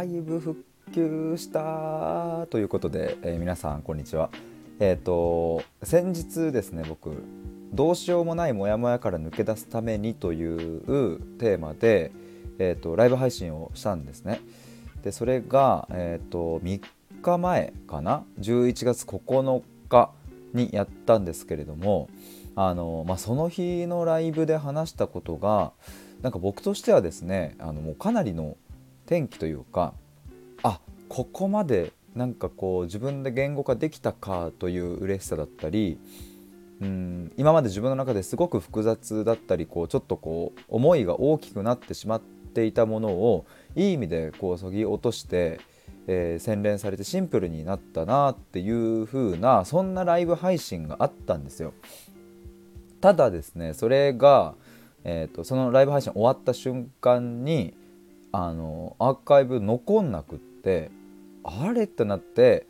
ーカイブ復旧したということで、えー、皆さんこんにちは。えっ、ー、と先日ですね僕どうしようもないモヤモヤから抜け出すためにというテーマで、えーと、ライブ配信をしたんですね。でそれが、えー、と3日前かな？11月9日にやったんですけれどもあの、まあ、その日のライブで話したことがなんか僕としてはですねあのもうかなりの転機というかあここまでなんかこう自分で言語化できたかという嬉しさだったりうん今まで自分の中ですごく複雑だったりこうちょっとこう思いが大きくなってしまっていたものをいい意味でこうそぎ落として、えー、洗練されてシンプルになったなっていう風なそんなライブ配信があったんですよ。ただですねそれが、えーと、そのライブ配信終わった瞬間にあのアーカイブ残んなくってあれってなって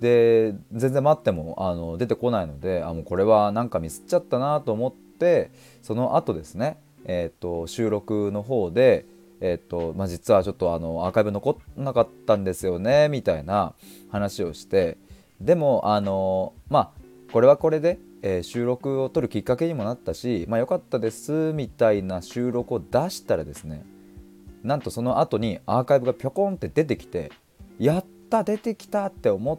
で全然待ってもあの出てこないのであもうこれはなんかミスっちゃったなと思ってその後ですね、えーと、収録の方で、えーとまあ、実はちょっとあのアーカイブ残んなかったんですよねみたいな話をしてでもあのまあこれはこれでえー、収録を撮るきっかけにもなったし、まあ、よかったですみたいな収録を出したらですねなんとその後にアーカイブがぴょこんって出てきてやった出てきたって思っ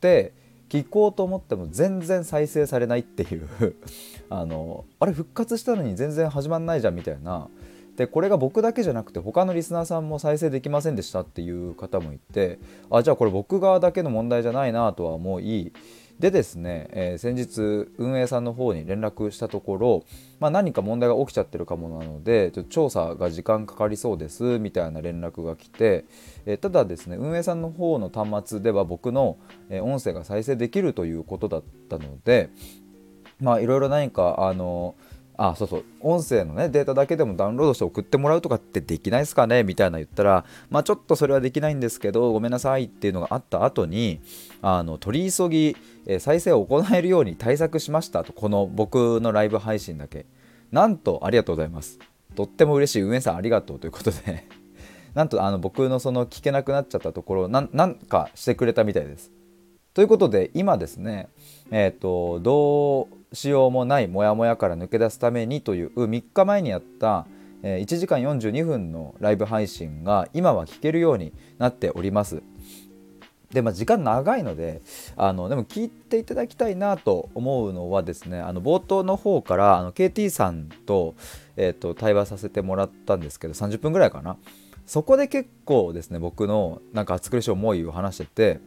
て聞こうと思っても全然再生されないっていう。あのあれ復活したのに全然始まんないじゃんみたいな。でこれが僕だけじゃなくて他のリスナーさんも再生できませんでしたっていう方もいてあじゃあこれ僕側だけの問題じゃないなとは思いでですね、えー、先日運営さんの方に連絡したところ、まあ、何か問題が起きちゃってるかもなのでちょ調査が時間かかりそうですみたいな連絡が来て、えー、ただですね運営さんの方の端末では僕の、音声が再生できるということだったのでまあいろいろ何かあのーあそうそう。音声のねデータだけでもダウンロードして送ってもらうとかってできないですかね？みたいな言ったらまあちょっとそれはできないんですけどごめんなさいっていうのがあった後にあの取り急ぎ、え再生を行えるように対策しましたとこの僕のライブ配信だけ。なんとありがとうございます。とっても嬉しい。運営さんありがとうということで。なんとあの僕のその聞けなくなっちゃったところなんかしてくれたみたいです。ということで今ですねえっ、ー、とどうしようもないモヤモヤから抜け出すためにという3日前にやった1時間42分のライブ配信が今は聞けるようになっております。でまあ、時間長いのであのでも聞いていただきたいなと思うのはですねあの冒頭の方からあの KT さんと,、えーと対話させてもらったんですけど30分ぐらいかなそこで結構ですね僕のなんか暑苦しい思いを話してて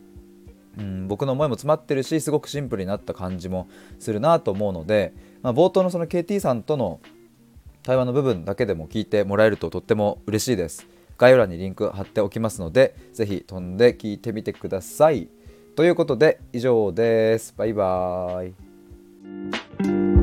うん、僕の思いも詰まってるしすごくシンプルになった感じもするなと思うので、まあ、冒頭のその KT さんとの対話の部分だけでも聞いてもらえるととっても嬉しいです。概要欄にリンク貼っておきますので、是非飛んで聞いてみてください。ということで以上です。バイバーイ。